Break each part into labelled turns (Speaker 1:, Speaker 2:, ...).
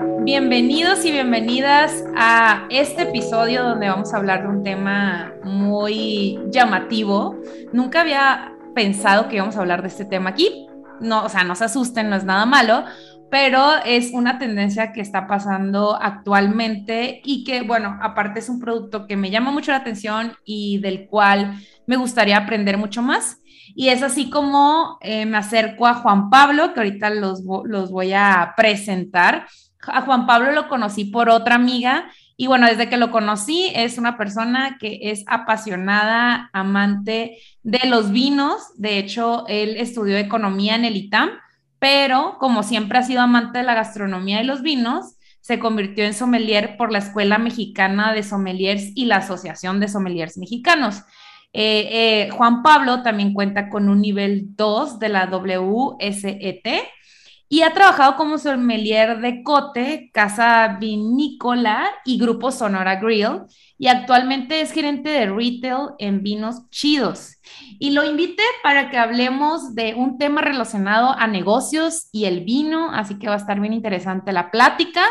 Speaker 1: Bienvenidos y bienvenidas a este episodio donde vamos a hablar de un tema muy llamativo. Nunca había pensado que íbamos a hablar de este tema aquí. No, o sea, no se asusten, no es nada malo, pero es una tendencia que está pasando actualmente y que, bueno, aparte es un producto que me llama mucho la atención y del cual me gustaría aprender mucho más. Y es así como eh, me acerco a Juan Pablo, que ahorita los, los voy a presentar. A Juan Pablo lo conocí por otra amiga y bueno, desde que lo conocí es una persona que es apasionada, amante de los vinos. De hecho, él estudió economía en el ITAM pero como siempre ha sido amante de la gastronomía y los vinos, se convirtió en sommelier por la Escuela Mexicana de Sommeliers y la Asociación de Sommeliers Mexicanos. Eh, eh, Juan Pablo también cuenta con un nivel 2 de la WSET y ha trabajado como sommelier de Cote, Casa Vinícola y Grupo Sonora Grill y actualmente es gerente de retail en vinos chidos. Y lo invité para que hablemos de un tema relacionado a negocios y el vino, así que va a estar bien interesante la plática.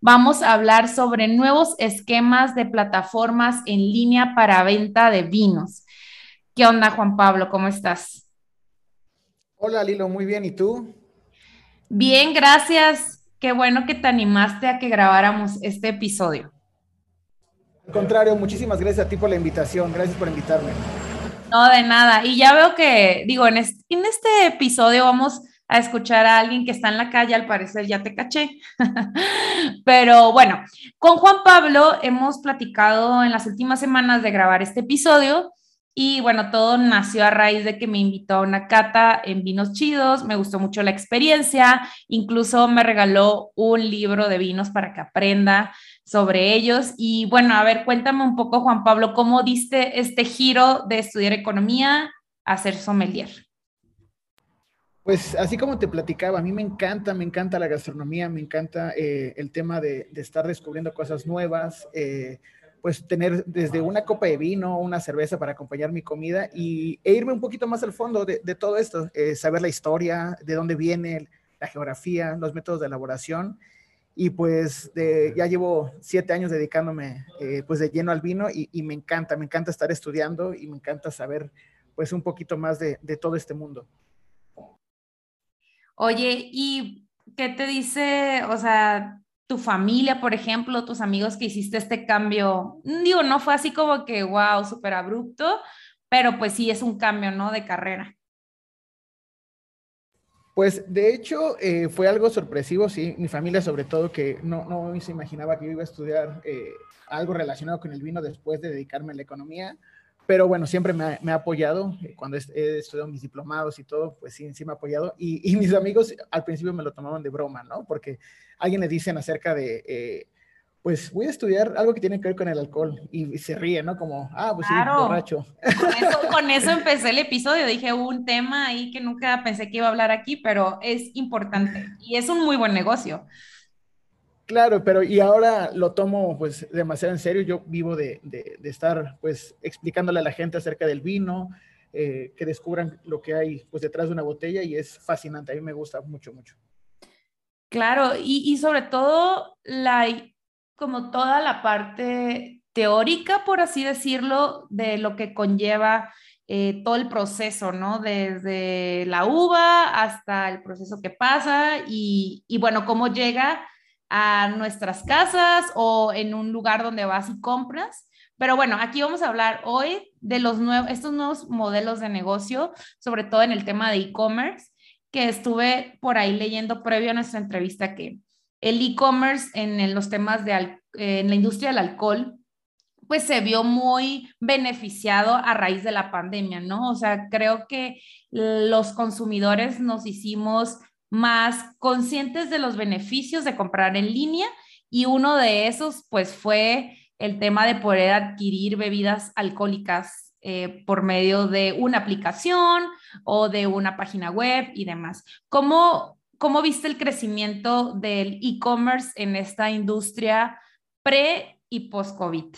Speaker 1: Vamos a hablar sobre nuevos esquemas de plataformas en línea para venta de vinos. ¿Qué onda, Juan Pablo? ¿Cómo estás?
Speaker 2: Hola, Lilo, muy bien. ¿Y tú?
Speaker 1: Bien, gracias. Qué bueno que te animaste a que grabáramos este episodio.
Speaker 2: Al contrario, muchísimas gracias a ti por la invitación. Gracias por invitarme.
Speaker 1: No, de nada. Y ya veo que, digo, en este, en este episodio vamos a escuchar a alguien que está en la calle, al parecer ya te caché. Pero bueno, con Juan Pablo hemos platicado en las últimas semanas de grabar este episodio y bueno, todo nació a raíz de que me invitó a una cata en vinos chidos, me gustó mucho la experiencia, incluso me regaló un libro de vinos para que aprenda sobre ellos. Y bueno, a ver, cuéntame un poco, Juan Pablo, ¿cómo diste este giro de estudiar economía a ser sommelier?
Speaker 2: Pues así como te platicaba, a mí me encanta, me encanta la gastronomía, me encanta eh, el tema de, estar descubriendo cosas nuevas. Eh, pues tener desde una copa de vino, una cerveza para acompañar mi comida y, e irme un poquito más al fondo de, todo esto, eh, saber la historia, de dónde viene, la geografía, los métodos de elaboración. Y pues ya llevo siete años dedicándome eh, pues de lleno al vino y, y, me encanta, me encanta estar estudiando y me encanta saber pues un poquito más de, de todo este mundo.
Speaker 1: Oye, ¿y qué te dice, o sea, tu familia, por ejemplo, tus amigos que hiciste este cambio? Digo, no fue así como que, wow, súper abrupto, pero pues sí es un cambio, ¿no? De carrera.
Speaker 2: Pues de hecho eh, fue algo sorpresivo, sí, mi familia sobre todo que no, no se imaginaba que yo iba a estudiar eh, algo relacionado con el vino después de dedicarme a la economía, pero bueno, siempre me ha, me ha apoyado, eh, cuando he, estudiado mis diplomados y todo, pues sí, sí me ha apoyado y, y, mis amigos al principio me lo tomaban de broma, ¿no? Porque alguien le dicen acerca de, eh, pues voy a estudiar algo que tiene que ver con el alcohol y, se ríe, ¿no? Como, ah, pues sí, borracho.
Speaker 1: Con eso, con eso empecé el episodio, dije un tema ahí que nunca pensé que iba a hablar aquí, pero es importante y es un muy buen negocio.
Speaker 2: Claro, pero y ahora lo tomo pues demasiado en serio. Yo vivo de, estar pues explicándole a la gente acerca del vino, eh, que descubran lo que hay pues detrás de una botella y es fascinante. A mí me gusta mucho, mucho.
Speaker 1: Claro, y, sobre todo la, como toda la parte teórica, por así decirlo, de lo que conlleva eh, todo el proceso, ¿no? Desde la uva hasta el proceso que pasa y, y, bueno, cómo llega a nuestras casas o en un lugar donde vas y compras. Pero bueno, aquí vamos a hablar hoy de los nuevos, estos nuevos modelos de negocio, sobre todo en el tema de e-commerce que estuve por ahí leyendo previo a nuestra entrevista que el e-commerce en, los temas de eh, en la industria del alcohol pues se vio muy beneficiado a raíz de la pandemia, ¿no? O sea, creo que los consumidores nos hicimos más conscientes de los beneficios de comprar en línea y uno de esos pues fue el tema de poder adquirir bebidas alcohólicas eh, por medio de una aplicación o de una página web y demás. ¿Cómo, cómo viste el crecimiento del e-commerce en esta industria pre y post-COVID?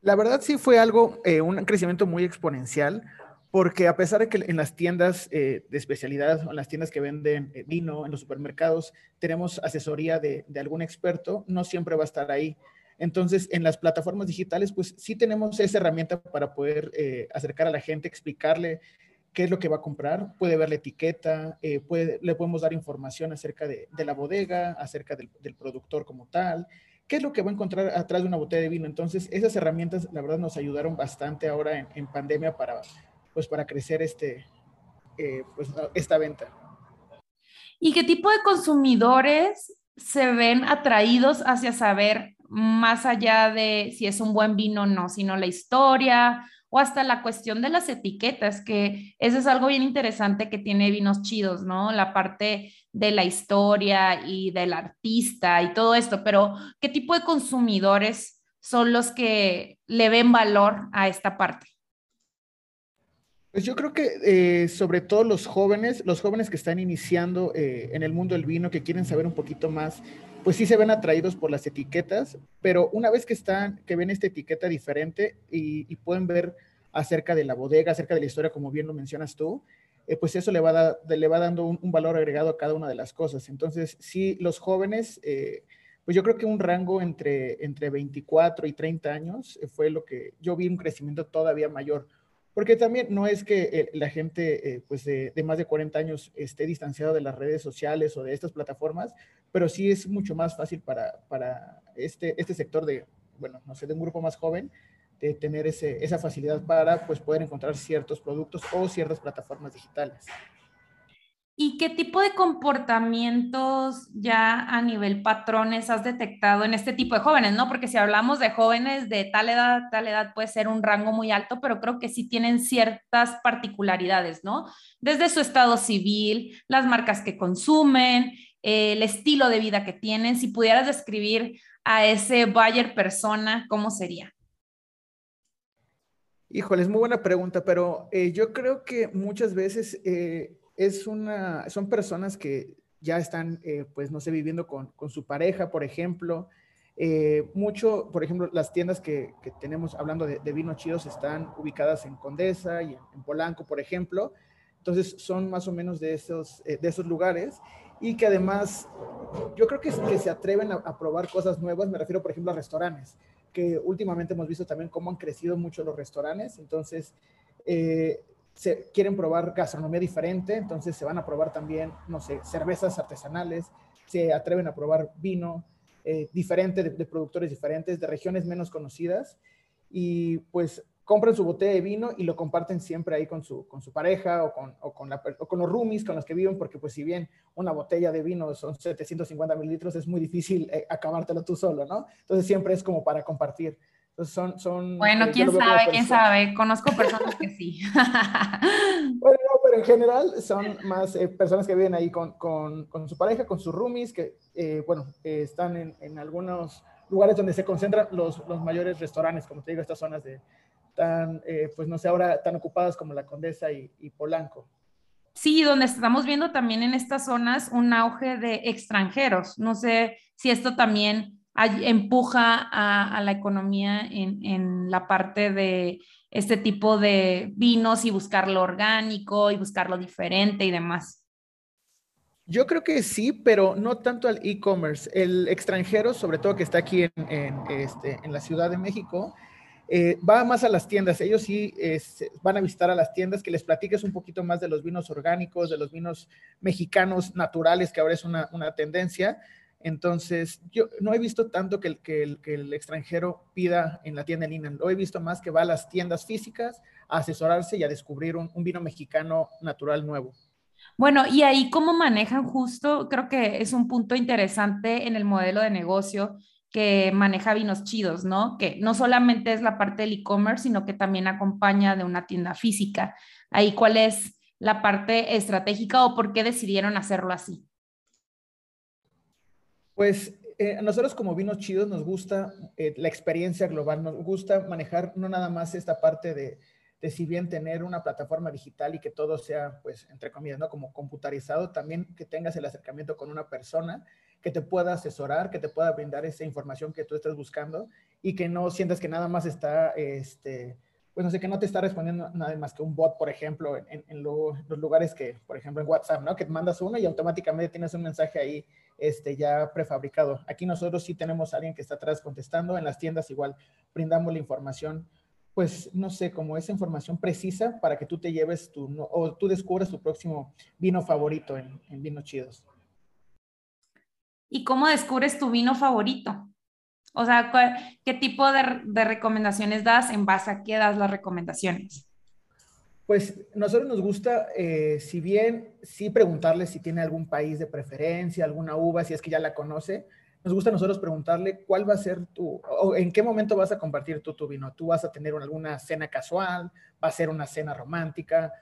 Speaker 2: La verdad sí fue algo, eh, un crecimiento muy exponencial, porque a pesar de que en las tiendas eh, de especialidad en las tiendas que venden eh, vino, en los supermercados, tenemos asesoría de, algún experto, no siempre va a estar ahí. Entonces, en las plataformas digitales, pues sí tenemos esa herramienta para poder eh, acercar a la gente, explicarle qué es lo que va a comprar, puede ver la etiqueta, puede, le podemos dar información acerca de, la bodega, acerca del, productor como tal, qué es lo que va a encontrar atrás de una botella de vino. Entonces, esas herramientas, la verdad, nos ayudaron bastante ahora en, en pandemia para pues para crecer este, eh, pues, esta venta.
Speaker 1: ¿Y qué tipo de consumidores se ven atraídos hacia saber más allá de si es un buen vino o no, sino la historia o hasta la cuestión de las etiquetas, que eso es algo bien interesante que tiene vinos chidos, ¿no? La parte de la historia y del artista y todo esto, pero ¿qué tipo de consumidores son los que le ven valor a esta parte?
Speaker 2: Pues yo creo que eh, sobre todo los jóvenes, los jóvenes que están iniciando eh, en el mundo del vino, que quieren saber un poquito más, pues sí se ven atraídos por las etiquetas, pero una vez que están, que ven esta etiqueta diferente y, pueden ver acerca de la bodega, acerca de la historia, como bien lo mencionas tú, eh, pues eso le va, le va dando un, un, valor agregado a cada una de las cosas. Entonces, sí, los jóvenes, pues yo creo que un rango entre, entre 24 y 30 años fue lo que yo vi un crecimiento todavía mayor porque también no es que eh, la gente eh, pues de, más de 40 años esté distanciada de las redes sociales o de estas plataformas, pero sí es mucho más fácil para, para este, este sector de, bueno, no sé, de un grupo más joven, de tener ese, esa facilidad para pues poder encontrar ciertos productos o ciertas plataformas digitales.
Speaker 1: ¿Y qué tipo de comportamientos ya a nivel patrones has detectado en este tipo de jóvenes? ¿no? Porque si hablamos de jóvenes de tal edad, tal edad puede ser un rango muy alto, pero creo que sí tienen ciertas particularidades, ¿no? Desde su estado civil, las marcas que consumen, el estilo de vida que tienen. Si pudieras describir a ese buyer persona, ¿cómo sería?
Speaker 2: Híjole, es muy buena pregunta, pero eh, yo creo que muchas veces... Eh, es una, son personas que ya están, eh, pues, no sé, viviendo con, su pareja, por ejemplo. Eh, mucho, por ejemplo, las tiendas que, tenemos hablando de, vinos chidos están ubicadas en Condesa y en, Polanco, por ejemplo. Entonces, son más o menos de esos, eh, de esos lugares y que además yo creo que, que se atreven a, probar cosas nuevas. Me refiero, por ejemplo, a restaurantes, que últimamente hemos visto también cómo han crecido mucho los restaurantes. Entonces, se quieren probar gastronomía diferente, entonces se van a probar también, no sé, cervezas artesanales, se atreven a probar vino eh, diferente, de, productores diferentes, de regiones menos conocidas, y pues compran su botella de vino y lo comparten siempre ahí con su, con su pareja o con, o con, o con los roomies con los que viven, porque pues si bien una botella de vino son 750 mililitros, es muy difícil eh, acabártelo tú solo, ¿no? Entonces siempre es como para compartir. Son, son,
Speaker 1: bueno, quién sabe, quién sabe. Conozco personas que sí.
Speaker 2: bueno, no, pero en general son más eh, personas que viven ahí con, con, con, su pareja, con sus roomies, que, eh, bueno, eh, están en, en, algunos lugares donde se concentran los, los, mayores restaurantes, como te digo, estas zonas de tan, pues no sé, ahora tan ocupadas como la Condesa y, y Polanco.
Speaker 1: Sí, donde estamos viendo también en estas zonas un auge de extranjeros. No sé si esto también empuja a, la economía en, la parte de este tipo de vinos y buscarlo orgánico y buscarlo diferente y demás.
Speaker 2: Yo creo que sí, pero no tanto al e-commerce. El extranjero, sobre todo que está aquí en, este, la Ciudad de México, eh, va más a las tiendas. Ellos sí van a visitar a las tiendas, que les platiques un poquito más de los vinos orgánicos, de los vinos mexicanos naturales, que ahora es una tendencia entonces, yo no he visto tanto que el, extranjero pida en la tienda en línea, lo he visto más que va a las tiendas físicas a asesorarse y a descubrir un, vino mexicano natural nuevo.
Speaker 1: Bueno, y ahí cómo manejan justo, creo que es un punto interesante en el modelo de negocio que maneja vinos chidos, ¿no? Que no solamente es la parte del e-commerce, sino que también acompaña de una tienda física. Ahí, ¿cuál es la parte estratégica o por qué decidieron hacerlo así?
Speaker 2: Pues eh, nosotros como vinos chidos nos gusta eh, la experiencia global, nos gusta manejar no nada más esta parte de, de, si bien tener una plataforma digital y que todo sea, pues, entre comillas, ¿no? Como computarizado, también que tengas el acercamiento con una persona que te pueda asesorar, que te pueda brindar esa información que tú estás buscando y que no sientas que nada más está, este, pues no sé, que no te está respondiendo nada más que un bot, por ejemplo, en, los lugares que, por ejemplo, en WhatsApp, ¿no? Que mandas uno y automáticamente tienes un mensaje ahí este, ya prefabricado. Aquí nosotros sí tenemos a alguien que está atrás contestando. En las tiendas igual brindamos la información, pues no sé, como esa información precisa para que tú te lleves tu, o tú descubras tu próximo vino favorito en, en Vinos Chidos.
Speaker 1: ¿Y cómo descubres tu vino favorito? O sea, ¿qué tipo de, recomendaciones das? ¿En base a qué das las recomendaciones?
Speaker 2: Pues nosotros nos gusta, eh, si bien sí preguntarle si tiene algún país de preferencia, alguna uva, si es que ya la conoce, nos gusta a nosotros preguntarle cuál va a ser tu, o en qué momento vas a compartir tú tu vino. Tú vas a tener alguna cena casual, va a ser una cena romántica,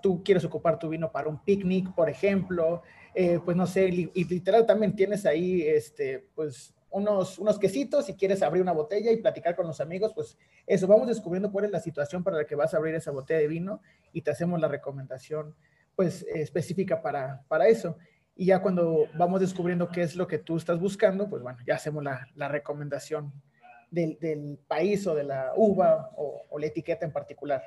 Speaker 2: tú quieres ocupar tu vino para un picnic, por ejemplo, eh, pues no sé, y literal también tienes ahí, este, pues unos, unos quesitos, si quieres abrir una botella y platicar con los amigos, pues eso, vamos descubriendo cuál es la situación para la que vas a abrir esa botella de vino y te hacemos la recomendación pues específica para, para eso. Y ya cuando vamos descubriendo qué es lo que tú estás buscando, pues bueno, ya hacemos la, la recomendación del, del, país o de la uva o, o la etiqueta en particular.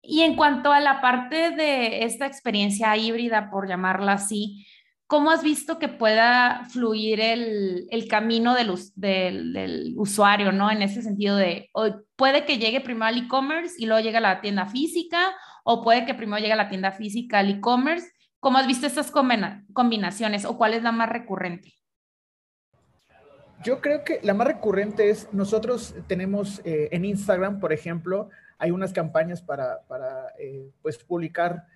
Speaker 1: Y en cuanto a la parte de esta experiencia híbrida, por llamarla así, ¿cómo has visto que pueda fluir el, camino del, del, usuario, ¿no? En ese sentido de, puede que llegue primero al e-commerce y luego llegue a la tienda física, o puede que primero llegue a la tienda física al e-commerce. ¿Cómo has visto estas combinaciones o cuál es la más recurrente?
Speaker 2: Yo creo que la más recurrente es, nosotros tenemos eh, en Instagram, por ejemplo, hay unas campañas para, eh, pues, publicar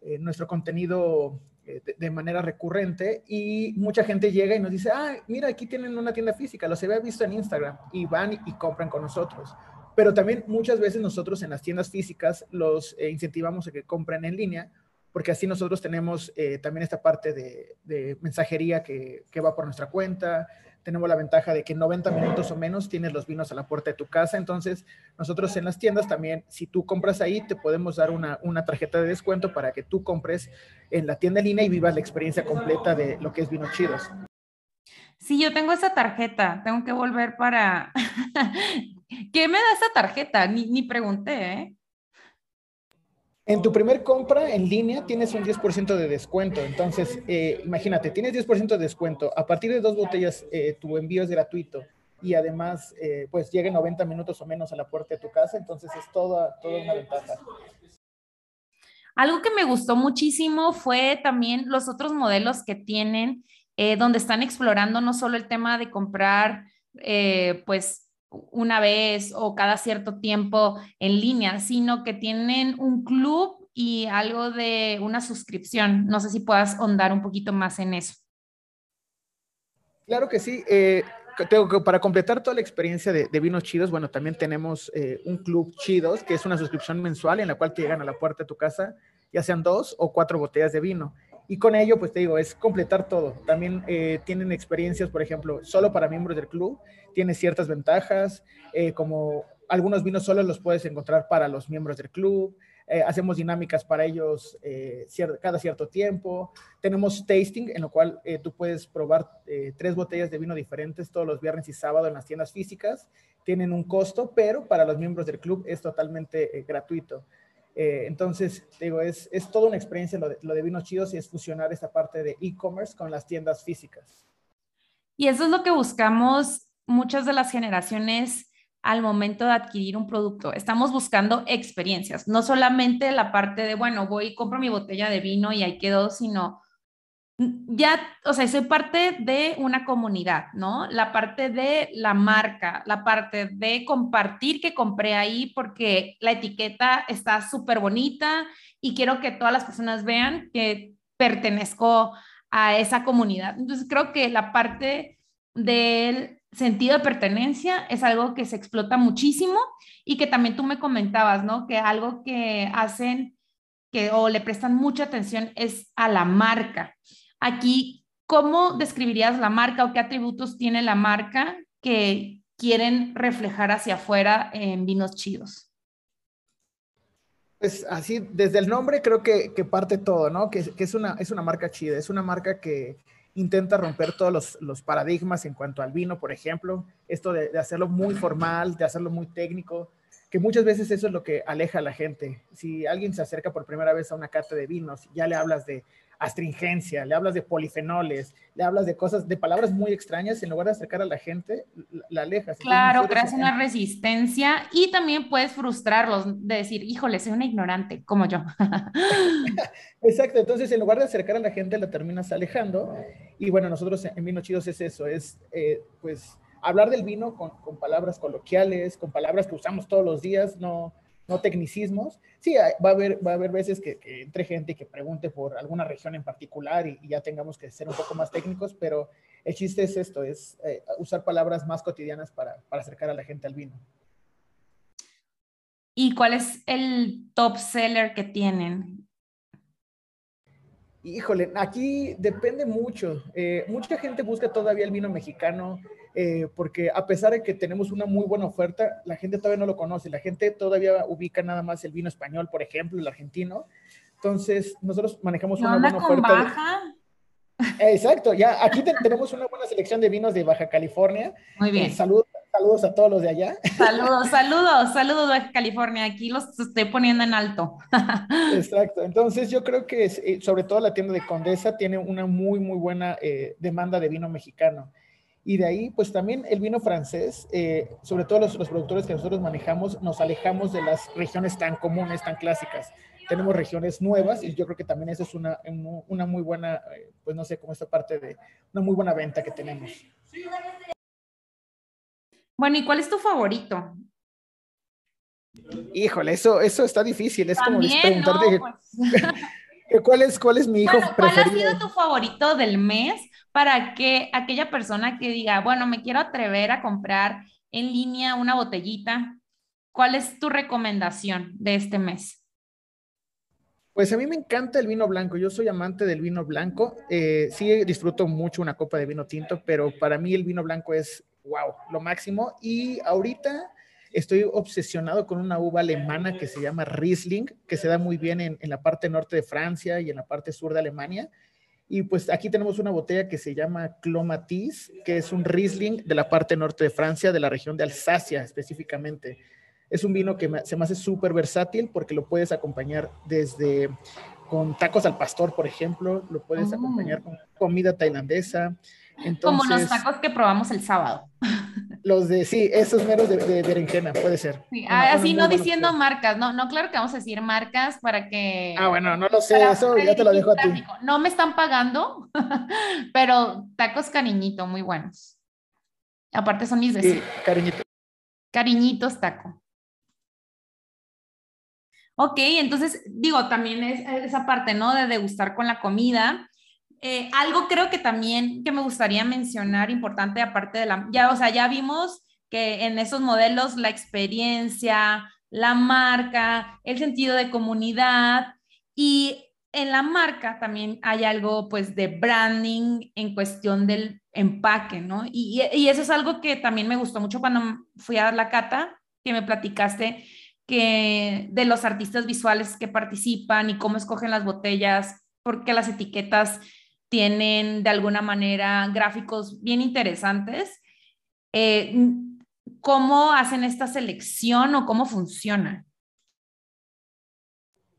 Speaker 2: eh, nuestro contenido de, manera recurrente y mucha gente llega y nos dice, ah, mira, aquí tienen una tienda física, los había visto en Instagram y van y, compran con nosotros. Pero también muchas veces nosotros en las tiendas físicas los eh, incentivamos a que compren en línea porque así nosotros tenemos eh, también esta parte de, mensajería que, que, va por nuestra cuenta, tenemos la ventaja de que en 90 minutos o menos tienes los vinos a la puerta de tu casa. Entonces, nosotros en las tiendas también, si tú compras ahí, te podemos dar una, una tarjeta de descuento para que tú compres en la tienda en línea y vivas la experiencia completa de lo que es Vinos Chidos.
Speaker 1: Sí, yo tengo esa tarjeta, tengo que volver para... ¿Qué me da esa tarjeta? Ni, ni pregunté, ¿eh?
Speaker 2: En tu primer compra en línea tienes un 10% de descuento. Entonces, eh, imagínate, tienes 10% de descuento. A partir de dos botellas, eh, tu envío es gratuito. Y además, eh, pues llega 90 minutos o menos a la puerta de tu casa. Entonces, es toda, toda una ventaja.
Speaker 1: Algo que me gustó muchísimo fue también los otros modelos que tienen, donde están explorando no solo el tema de comprar, pues, una vez o cada cierto tiempo en línea, sino que tienen un club y algo de una suscripción. No sé si puedas ahondar un poquito más en eso.
Speaker 2: Claro que sí. Eh, tengo que, para completar toda la experiencia de, vinos chidos, bueno, también tenemos eh, un club chidos, que es una suscripción mensual en la cual te llegan a la puerta de tu casa, ya sean dos o cuatro botellas de vino. Y con ello, pues te digo, es completar todo. También eh, tienen experiencias, por ejemplo, solo para miembros del club, tiene ciertas ventajas, eh, como algunos vinos solo los puedes encontrar para los miembros del club. Eh, hacemos dinámicas para ellos cada cierto tiempo. Tenemos tasting, en lo cual tú puedes probar tres botellas de vino diferentes todos los viernes y sábado en las tiendas físicas. Tienen un costo, pero para los miembros del club es totalmente gratuito. Eh, entonces, digo, es, es toda una experiencia lo de, lo de vinos chidos y es fusionar esta parte de e-commerce con las tiendas físicas.
Speaker 1: Y eso es lo que buscamos muchas de las generaciones al momento de adquirir un producto. Estamos buscando experiencias, no solamente la parte de, bueno, voy y compro mi botella de vino y ahí quedó, sino ya, o sea, soy parte de una comunidad, ¿no? La parte de la marca, la parte de compartir que compré ahí porque la etiqueta está súper bonita y quiero que todas las personas vean que pertenezco a esa comunidad. Entonces, creo que la parte del sentido de pertenencia es algo que se explota muchísimo y que también tú me comentabas, ¿no? Que algo que hacen que o le prestan mucha atención es a la marca. Aquí, ¿cómo describirías la marca o qué atributos tiene la marca que quieren reflejar hacia afuera en vinos chidos?
Speaker 2: Pues así, desde el nombre creo que, parte todo, ¿no? Que, es, una, es una marca chida, es una marca que intenta romper todos los, paradigmas en cuanto al vino, por ejemplo, esto de, hacerlo muy formal, de hacerlo muy técnico, que muchas veces eso es lo que aleja a la gente. Si alguien se acerca por primera vez a una carta de vinos, ya le hablas de astringencia, le hablas de polifenoles, le hablas de cosas, de palabras muy extrañas, en lugar de acercar a la gente, la alejas.
Speaker 1: Claro, creas una resistencia y también puedes frustrarlos de decir, híjole, soy una ignorante, como yo.
Speaker 2: Exacto, entonces en lugar de acercar a la gente, la terminas alejando. Y bueno, nosotros en Vino Chidos es eso, es eh, pues hablar del vino con, con palabras coloquiales, con palabras que usamos todos los días, no no tecnicismos. Sí, va a haber, va a haber veces que, entre gente que pregunte por alguna región en particular y, ya tengamos que ser un poco más técnicos, pero el chiste es esto, es eh, usar palabras más cotidianas para, para acercar a la gente al vino.
Speaker 1: ¿Y cuál es el top seller que tienen?
Speaker 2: Híjole, aquí depende mucho. Eh, mucha gente busca todavía el vino mexicano eh, porque a pesar de que tenemos una muy buena oferta, la gente todavía no lo conoce. La gente todavía ubica nada más el vino español, por ejemplo, el argentino. Entonces, nosotros manejamos una buena
Speaker 1: con oferta. Baja?
Speaker 2: Exacto, ya aquí tenemos una buena selección de vinos de Baja California.
Speaker 1: Muy bien. Eh,
Speaker 2: saludos, saludos a todos los de allá.
Speaker 1: Saludos, saludos, saludos Baja California. Aquí los estoy poniendo en alto.
Speaker 2: Exacto. Entonces, yo creo que eh, sobre todo la tienda de Condesa tiene una muy, muy buena demanda de vino mexicano. Y de ahí, pues también el vino francés, eh, sobre todo los, los, productores que nosotros manejamos, nos alejamos de las regiones tan comunes, tan clásicas. Tenemos regiones nuevas y yo creo que también eso es una, una muy buena, eh, pues no sé, como esta parte de una muy buena venta que tenemos.
Speaker 1: Bueno, ¿y cuál es tu favorito?
Speaker 2: Híjole, eso, eso está difícil. Es como preguntarte pues. ¿cuál, es, cuál es mi hijo
Speaker 1: bueno, ¿Cuál ha sido tu favorito del mes? para que aquella persona que diga, bueno, me quiero atrever a comprar en línea una botellita, ¿cuál es tu recomendación de este mes?
Speaker 2: Pues a mí me encanta el vino blanco, yo soy amante del vino blanco, eh, sí disfruto mucho una copa de vino tinto, pero para mí el vino blanco es, wow, lo máximo. Y ahorita estoy obsesionado con una uva alemana que se llama Riesling, que se da muy bien en, en la parte norte de Francia y en la parte sur de Alemania. Y pues aquí tenemos una botella que se llama Clomatis, que es un Riesling de la parte norte de Francia, de la región de Alsacia específicamente. Es un vino que se me hace súper versátil porque lo puedes acompañar desde con tacos al pastor, por ejemplo, lo puedes oh. acompañar con comida tailandesa.
Speaker 1: Como los tacos que probamos el sábado.
Speaker 2: Los de, sí, esos meros de, berenjena, puede ser.
Speaker 1: así no diciendo marcas, no, no, claro que vamos a decir marcas para que...
Speaker 2: Ah, bueno, no lo sé, eso ya te lo dejo a ti.
Speaker 1: No me están pagando, pero tacos cariñito, muy buenos. Aparte son mis vecinos.
Speaker 2: Sí, cariñitos.
Speaker 1: Cariñitos taco. Ok, entonces digo, también es esa parte, ¿no? De degustar con la comida. Eh, algo creo que también que me gustaría mencionar importante aparte de la, ya, o sea, ya vimos que en esos modelos la experiencia, la marca, el sentido de comunidad y en la marca también hay algo pues de branding en cuestión del empaque, ¿no? Y, y, eso es algo que también me gustó mucho cuando fui a dar la cata, que me platicaste que de los artistas visuales que participan y cómo escogen las botellas, porque las etiquetas tienen de alguna manera gráficos bien interesantes. Eh, ¿Cómo hacen esta selección o cómo funciona?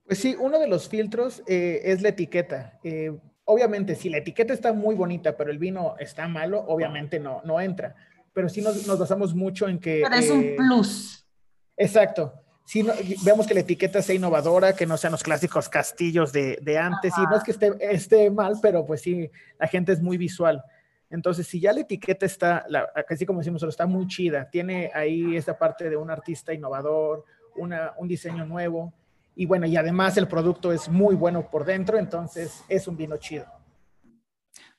Speaker 2: Pues sí, uno de los filtros eh, es la etiqueta. Eh, obviamente, si la etiqueta está muy bonita, pero el vino está malo, obviamente no, no entra. Pero sí nos, nos basamos mucho en que...
Speaker 1: Pero es un plus.
Speaker 2: Exacto si vemos que la etiqueta sea innovadora, que no sean los clásicos castillos de, de antes, y no es que esté, esté, mal, pero pues sí, la gente es muy visual. Entonces, si ya la etiqueta está, la, así como decimos, está muy chida, tiene ahí esta parte de un artista innovador, una, un diseño nuevo, y bueno, y además el producto es muy bueno por dentro, entonces es un vino chido.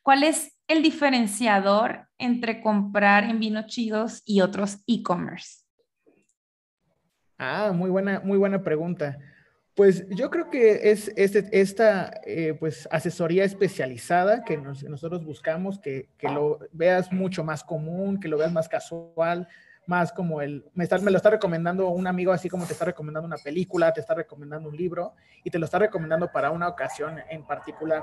Speaker 1: ¿Cuál es el diferenciador entre comprar en vinos chidos y otros e-commerce?
Speaker 2: Ah, muy buena, muy buena pregunta. Pues yo creo que es, esta eh, pues, asesoría especializada que nosotros buscamos, que, que, lo veas mucho más común, que lo veas más casual, más como el, me, está, lo está recomendando un amigo así como te está recomendando una película, te está recomendando un libro y te lo está recomendando para una ocasión en particular.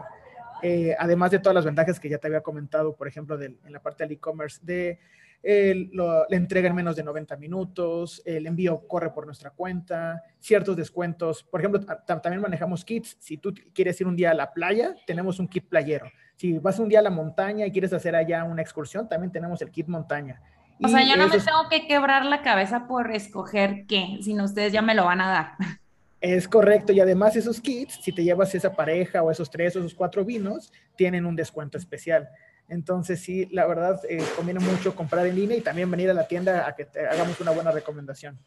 Speaker 2: Eh, además de todas las ventajas que ya te había comentado, por ejemplo, en la parte del e-commerce, de el, le entrega en menos de 90 minutos, el envío corre por nuestra cuenta, ciertos descuentos. Por ejemplo, también manejamos kits. Si tú quieres ir un día a la playa, tenemos un kit playero. Si vas un día a la montaña y quieres hacer allá una excursión, también tenemos el kit montaña.
Speaker 1: O sea, yo no me tengo que quebrar la cabeza por escoger qué, sino ustedes ya me lo van a dar.
Speaker 2: Es correcto, y además esos kits, si te llevas esa pareja o esos tres o esos cuatro vinos, tienen un descuento especial. Entonces, sí, la verdad, eh, conviene mucho comprar en línea y también venir a la tienda a que te hagamos una buena recomendación.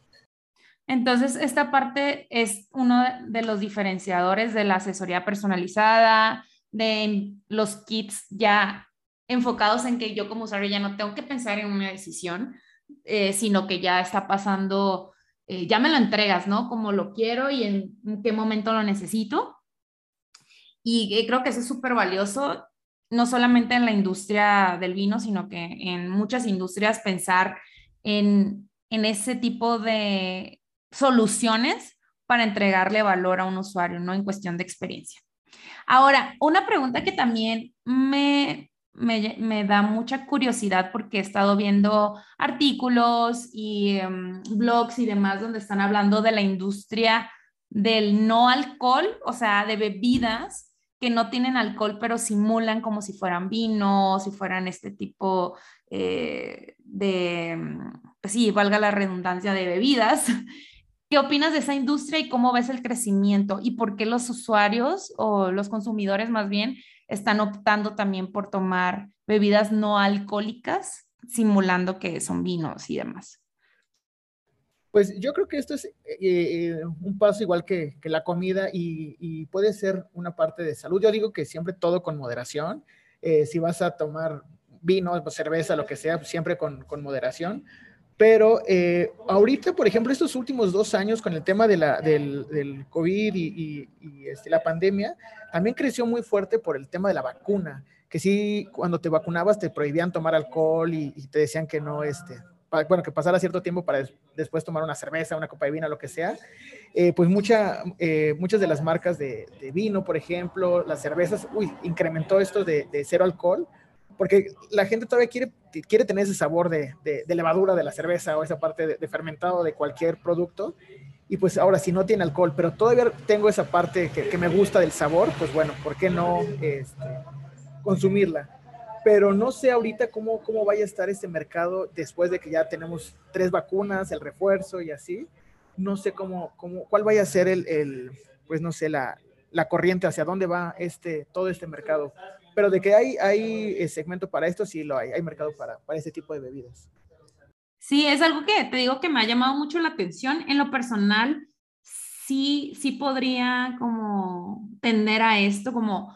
Speaker 1: Entonces, esta parte es uno de los diferenciadores de la asesoría personalizada, de los kits ya enfocados en que yo como usuario ya no tengo que pensar en una decisión, eh, sino que ya está pasando, eh, ya me lo entregas, ¿no? Como lo quiero y en qué momento lo necesito. Y creo que eso es súper valioso no solamente en la industria del vino, sino que en muchas industrias pensar en, ese tipo de soluciones para entregarle valor a un usuario, ¿no? En cuestión de experiencia. Ahora, una pregunta que también me, me, da mucha curiosidad porque he estado viendo artículos y em, blogs y demás donde están hablando de la industria del no alcohol, o sea, de bebidas que no tienen alcohol, pero simulan como si fueran vino, si fueran este tipo eh, de, pues sí, valga la redundancia, de bebidas. ¿Qué opinas de esa industria y cómo ves el crecimiento? ¿Y por qué los usuarios o los consumidores más bien están optando también por tomar bebidas no alcohólicas, simulando que son vinos y demás?
Speaker 2: Pues yo creo que esto es eh, eh, un paso igual que, la comida y, puede ser una parte de salud. Yo digo que siempre todo con moderación. Eh, si vas a tomar vino, cerveza, lo que sea, pues siempre con, moderación. Pero ahorita, por ejemplo, estos últimos dos años con el tema de la, del, COVID y, este, la pandemia, también creció muy fuerte por el tema de la vacuna, que sí, cuando te vacunabas te prohibían tomar alcohol y, y te decían que no, este, bueno, que pasara cierto tiempo para después tomar una cerveza, una copa de vino, lo que sea, eh, pues mucha, eh, muchas de las marcas de, vino, por ejemplo, las cervezas, uy, incrementó esto de, cero alcohol, porque la gente todavía quiere, quiere tener ese sabor de, levadura de la cerveza o esa parte de, fermentado de cualquier producto. Y pues ahora, si no tiene alcohol, pero todavía tengo esa parte que, me gusta del sabor, pues bueno, ¿por qué no este, consumirla? Pero no sé ahorita cómo, cómo vaya a estar este mercado después de que ya tenemos tres vacunas, el refuerzo y así. No sé cómo, cómo cuál vaya a ser el, el pues no sé, la, la, corriente, hacia dónde va este, todo este mercado. Pero de que hay, hay eh, segmento para esto, sí lo hay, hay mercado para, para este tipo de bebidas.
Speaker 1: Sí, es algo que te digo que me ha llamado mucho la atención. En lo personal, sí, sí podría como tender a esto, como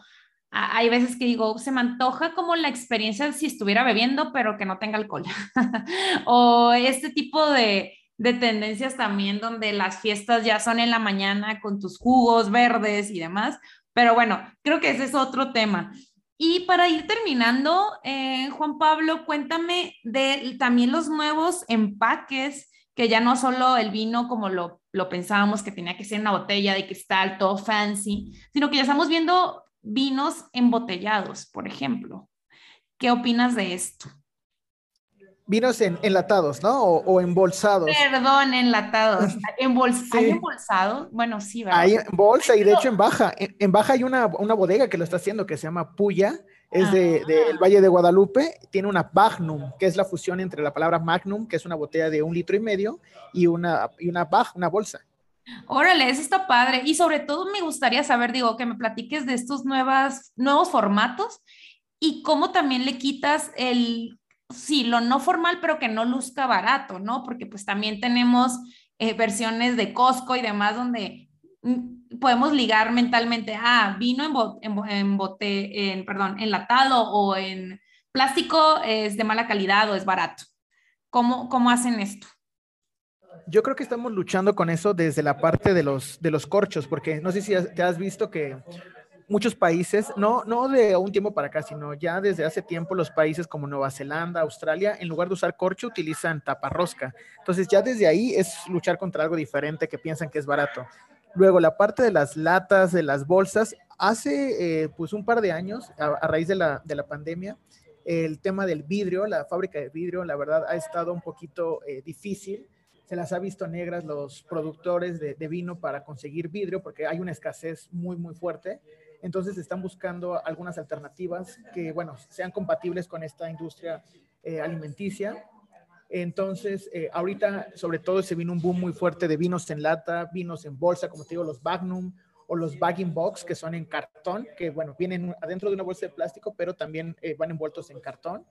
Speaker 1: hay veces que digo, se me antoja como la experiencia si estuviera bebiendo, pero que no tenga alcohol. o este tipo de, de tendencias también donde las fiestas ya son en la mañana con tus jugos verdes y demás. Pero bueno, creo que ese es otro tema. Y para ir terminando, eh, Juan Pablo, cuéntame de también los nuevos empaques, que ya no solo el vino como lo, lo pensábamos que tenía que ser una botella de cristal, todo fancy, sino que ya estamos viendo vinos embotellados, por ejemplo. ¿Qué opinas de esto?
Speaker 2: Vinos enlatados, ¿no? O, embolsados.
Speaker 1: Perdón, enlatados. ¿Hay embolsado? Bueno, sí,
Speaker 2: ¿verdad? Hay bolsa y de hecho en Baja. En, Baja hay una, bodega que lo está haciendo que se llama Puya. Es del de, ah. Valle de Guadalupe. Tiene una Magnum, que es la fusión entre la palabra Magnum, que es una botella de un litro y medio, y una, y una una bolsa.
Speaker 1: Órale, eso está padre. Y sobre todo me gustaría saber, digo, que me platiques de estos nuevas, nuevos formatos y cómo también le quitas el, sí, lo no formal, pero que no luzca barato, ¿no? Porque pues también tenemos eh, versiones de Costco y demás donde mm, podemos ligar mentalmente, ah, vino en, en, bote, en, perdón, enlatado o en plástico es de mala calidad o es barato. ¿Cómo, cómo hacen esto?
Speaker 2: Yo creo que estamos luchando con eso desde la parte de los, de los corchos, porque no sé si te has visto que muchos países, no, no de un tiempo para acá, sino ya desde hace tiempo los países como Nueva Zelanda, Australia, en lugar de usar corcho, utilizan taparrosca. Entonces ya desde ahí es luchar contra algo diferente que piensan que es barato. Luego, la parte de las latas, de las bolsas, hace eh, pues un par de años, a, raíz de la, de la pandemia, el tema del vidrio, la fábrica de vidrio, la verdad ha estado un poquito eh, difícil. Se las ha visto negras los productores de, vino para conseguir vidrio porque hay una escasez muy, muy fuerte. Entonces están buscando algunas alternativas que, bueno, sean compatibles con esta industria eh, alimenticia. Entonces, eh, ahorita sobre todo se vino un boom muy fuerte de vinos en lata, vinos en bolsa, como te digo, los Magnum, o los bagging box, que son en cartón, que bueno, vienen adentro de una bolsa de plástico, pero también eh, van envueltos en cartón.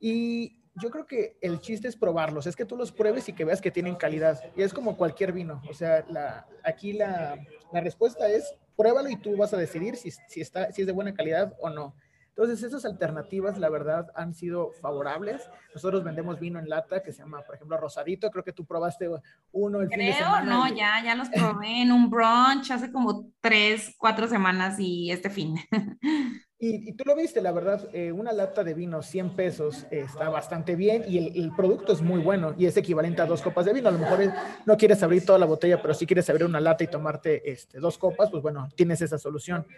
Speaker 2: Y yo creo que el chiste es probarlos, es que tú los pruebes y que veas que tienen calidad. Y es como cualquier vino, o sea, la, aquí la, la respuesta es pruébalo y tú vas a decidir si, si, está, si es de buena calidad o no. Entonces, esas alternativas, la verdad, han sido favorables. Nosotros vendemos vino en lata que se llama, por ejemplo, Rosadito. Creo que tú probaste uno el
Speaker 1: fin de semana. no, ya, ya los probé en un brunch hace como tres, cuatro semanas y este fin.
Speaker 2: Y, tú lo viste, la verdad, eh, una lata de vino, 100 pesos, está bastante bien y el, producto es muy bueno y es equivalente a dos copas de vino. A lo mejor no quieres abrir toda la botella, pero si quieres abrir una lata y tomarte este, dos copas, pues bueno, tienes esa solución.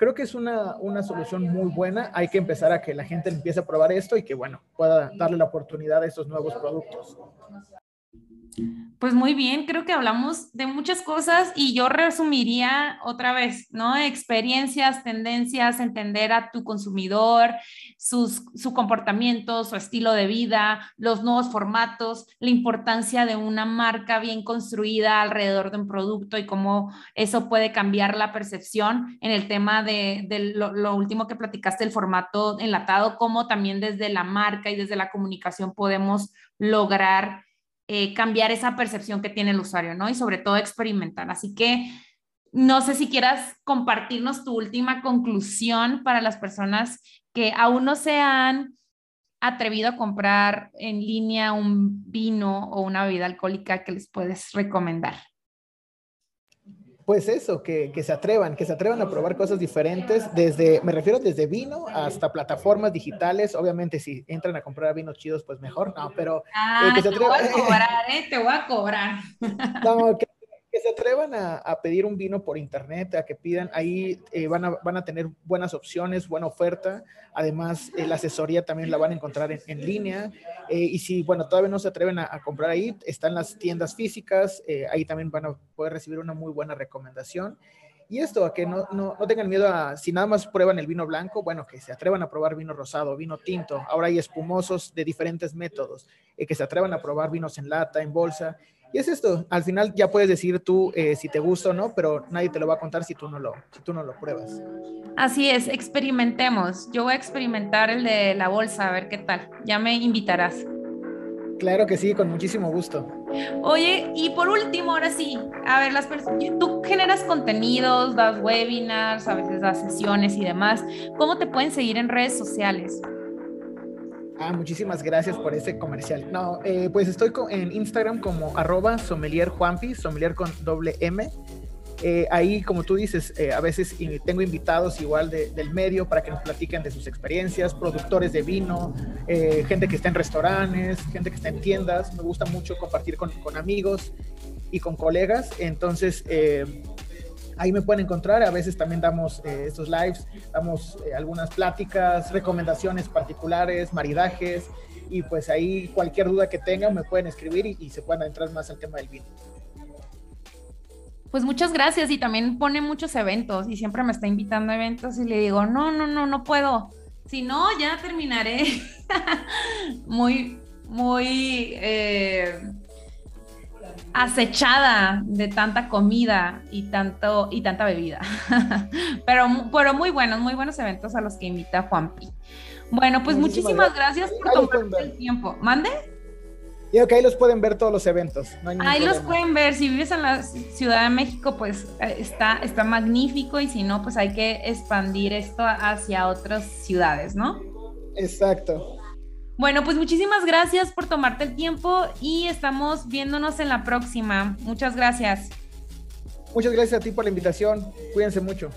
Speaker 2: Creo que es una, una solución muy buena. Hay que empezar a que la gente empiece a probar esto y que, bueno, pueda darle la oportunidad a estos nuevos productos.
Speaker 1: Pues muy bien, creo que hablamos de muchas cosas y yo resumiría otra vez, ¿no? Experiencias, tendencias, entender a tu consumidor, sus, su comportamiento, su estilo de vida, los nuevos formatos, la importancia de una marca bien construida alrededor de un producto y cómo eso puede cambiar la percepción en el tema de, lo, lo último que platicaste, el formato enlatado, cómo también desde la marca y desde la comunicación podemos lograr eh, cambiar esa percepción que tiene el usuario, ¿no? Y sobre todo experimentar. Así que no sé si quieras compartirnos tu última conclusión para las personas que aún no se han atrevido a comprar en línea un vino o una bebida alcohólica que les puedes recomendar
Speaker 2: pues eso, que, se atrevan, que se atrevan a probar cosas diferentes, desde, me refiero desde vino hasta plataformas digitales, obviamente si entran a comprar vinos chidos, pues mejor, no, pero... Eh,
Speaker 1: ah, que se atrevan, te voy a cobrar, ¿eh? Te voy a cobrar.
Speaker 2: No, que que se atrevan a, pedir un vino por internet, a que pidan, ahí eh, van, a, van a tener buenas opciones, buena oferta, además eh, la asesoría también la van a encontrar en, línea, eh, y si, bueno, todavía no se atreven a, comprar ahí, están las tiendas físicas, ahí también van a poder recibir una muy buena recomendación. Y esto, a que no, no, no, tengan miedo a, si nada más prueban el vino blanco, bueno, que se atrevan a probar vino rosado, vino tinto. Ahora hay espumosos de diferentes métodos, que se atrevan a probar vinos en lata, en bolsa. Y es esto, al final ya puedes decir tú eh, si te gusta o no, pero nadie te lo va a contar si tú no lo, si tú no lo pruebas.
Speaker 1: Así es, experimentemos. Yo voy a experimentar el de la bolsa, a ver qué tal. Ya me invitarás.
Speaker 2: Claro que sí, con muchísimo gusto.
Speaker 1: Oye, y por último, ahora sí, a ver, las personas, tú generas contenidos, das webinars, a veces das sesiones y demás. ¿Cómo te pueden seguir en redes sociales?
Speaker 2: Ah, muchísimas gracias por ese comercial. No, eh, pues estoy en Instagram como arroba sommelier Juanpi, sommelier con doble M. Eh, ahí, como tú dices, eh, a veces tengo invitados igual del medio para que nos platiquen de sus experiencias, productores de vino, gente que está en restaurantes, gente que está en tiendas. Me gusta mucho compartir con, con amigos y con colegas. Entonces, ahí me pueden encontrar. A veces también damos eh, estos lives, damos eh, algunas pláticas, recomendaciones particulares, maridajes. Y pues ahí cualquier duda que tengan me pueden escribir y, se pueden entrar más al tema del vino.
Speaker 1: Pues muchas gracias y también pone muchos eventos y siempre me está invitando a eventos y le digo, no, no, no, no puedo. Si no, ya terminaré muy, muy... Eh, acechada de tanta comida y tanto y tanta bebida. pero, pero muy buenos, muy buenos eventos a los que invita Juanpi. Bueno, pues muchísimas, gracias por tomarte el tiempo. ¿Mande?
Speaker 2: Y que ahí los pueden ver todos los eventos.
Speaker 1: ahí los pueden ver. Si vives en la Ciudad de México, pues eh, está, está magnífico. Y si no, pues hay que expandir esto hacia otras ciudades, ¿no?
Speaker 2: Exacto.
Speaker 1: Bueno, pues muchísimas gracias por tomarte el tiempo y estamos viéndonos en la próxima. Muchas gracias.
Speaker 2: Muchas gracias a ti por la invitación. Cuídense mucho.